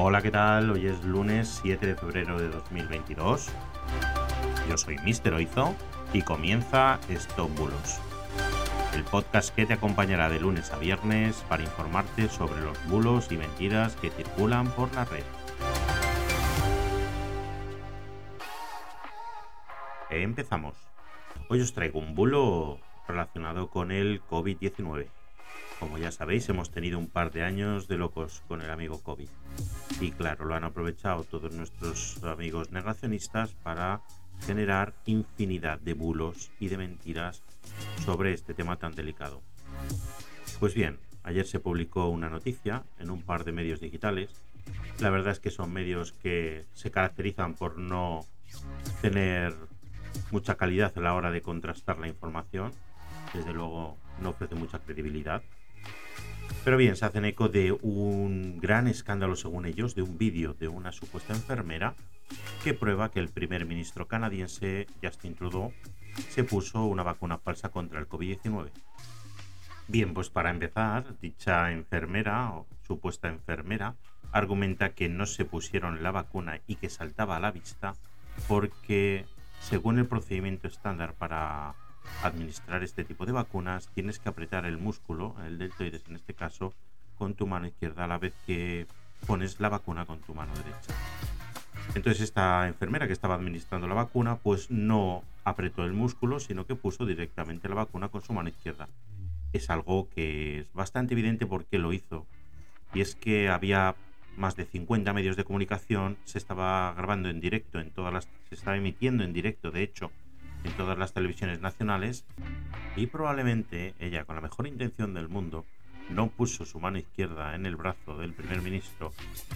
Hola, ¿qué tal? Hoy es lunes 7 de febrero de 2022. Yo soy Mr. Oizo y comienza Stop Bulos, el podcast que te acompañará de lunes a viernes para informarte sobre los bulos y mentiras que circulan por la red. Empezamos. Hoy os traigo un bulo relacionado con el COVID-19. Como ya sabéis, hemos tenido un par de años de locos con el amigo COVID. Y claro, lo han aprovechado todos nuestros amigos negacionistas para generar infinidad de bulos y de mentiras sobre este tema tan delicado. Pues bien, ayer se publicó una noticia en un par de medios digitales. La verdad es que son medios que se caracterizan por no tener mucha calidad a la hora de contrastar la información. Desde luego no ofrece mucha credibilidad. Pero bien, se hacen eco de un gran escándalo, según ellos, de un vídeo de una supuesta enfermera que prueba que el primer ministro canadiense, Justin Trudeau, se puso una vacuna falsa contra el COVID-19. Bien, pues para empezar, dicha enfermera o supuesta enfermera argumenta que no se pusieron la vacuna y que saltaba a la vista porque, según el procedimiento estándar para administrar este tipo de vacunas, tienes que apretar el músculo, el deltoides en este caso, con tu mano izquierda a la vez que pones la vacuna con tu mano derecha. Entonces esta enfermera que estaba administrando la vacuna pues no apretó el músculo, sino que puso directamente la vacuna con su mano izquierda. Es algo que es bastante evidente porque lo hizo. Y es que había más de 50 medios de comunicación, se estaba grabando en directo en todas las se estaba emitiendo en directo, de hecho, en todas las televisiones nacionales y probablemente ella, con la mejor intención del mundo, no puso su mano izquierda en el brazo del primer ministro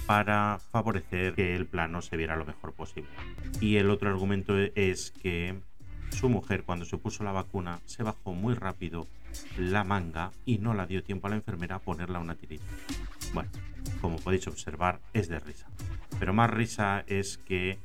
para favorecer que el plano se viera lo mejor posible. Y el otro argumento es que su mujer cuando se puso la vacuna se bajó muy rápido la manga y no la dio tiempo a la enfermera a ponerla una tirita. Bueno, como podéis observar es de risa. Pero más risa es que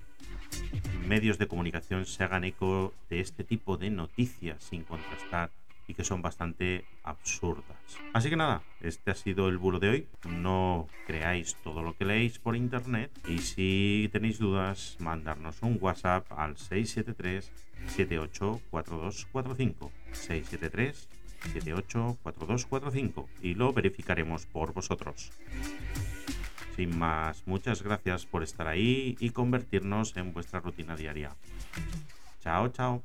medios de comunicación se hagan eco de este tipo de noticias sin contrastar y que son bastante absurdas. Así que nada, este ha sido el bulo de hoy. No creáis todo lo que leéis por internet y si tenéis dudas, mandarnos un WhatsApp al 673 784245 673 784245 y lo verificaremos por vosotros. Sin más, muchas gracias por estar ahí y convertirnos en vuestra rutina diaria. Chao, chao.